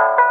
you.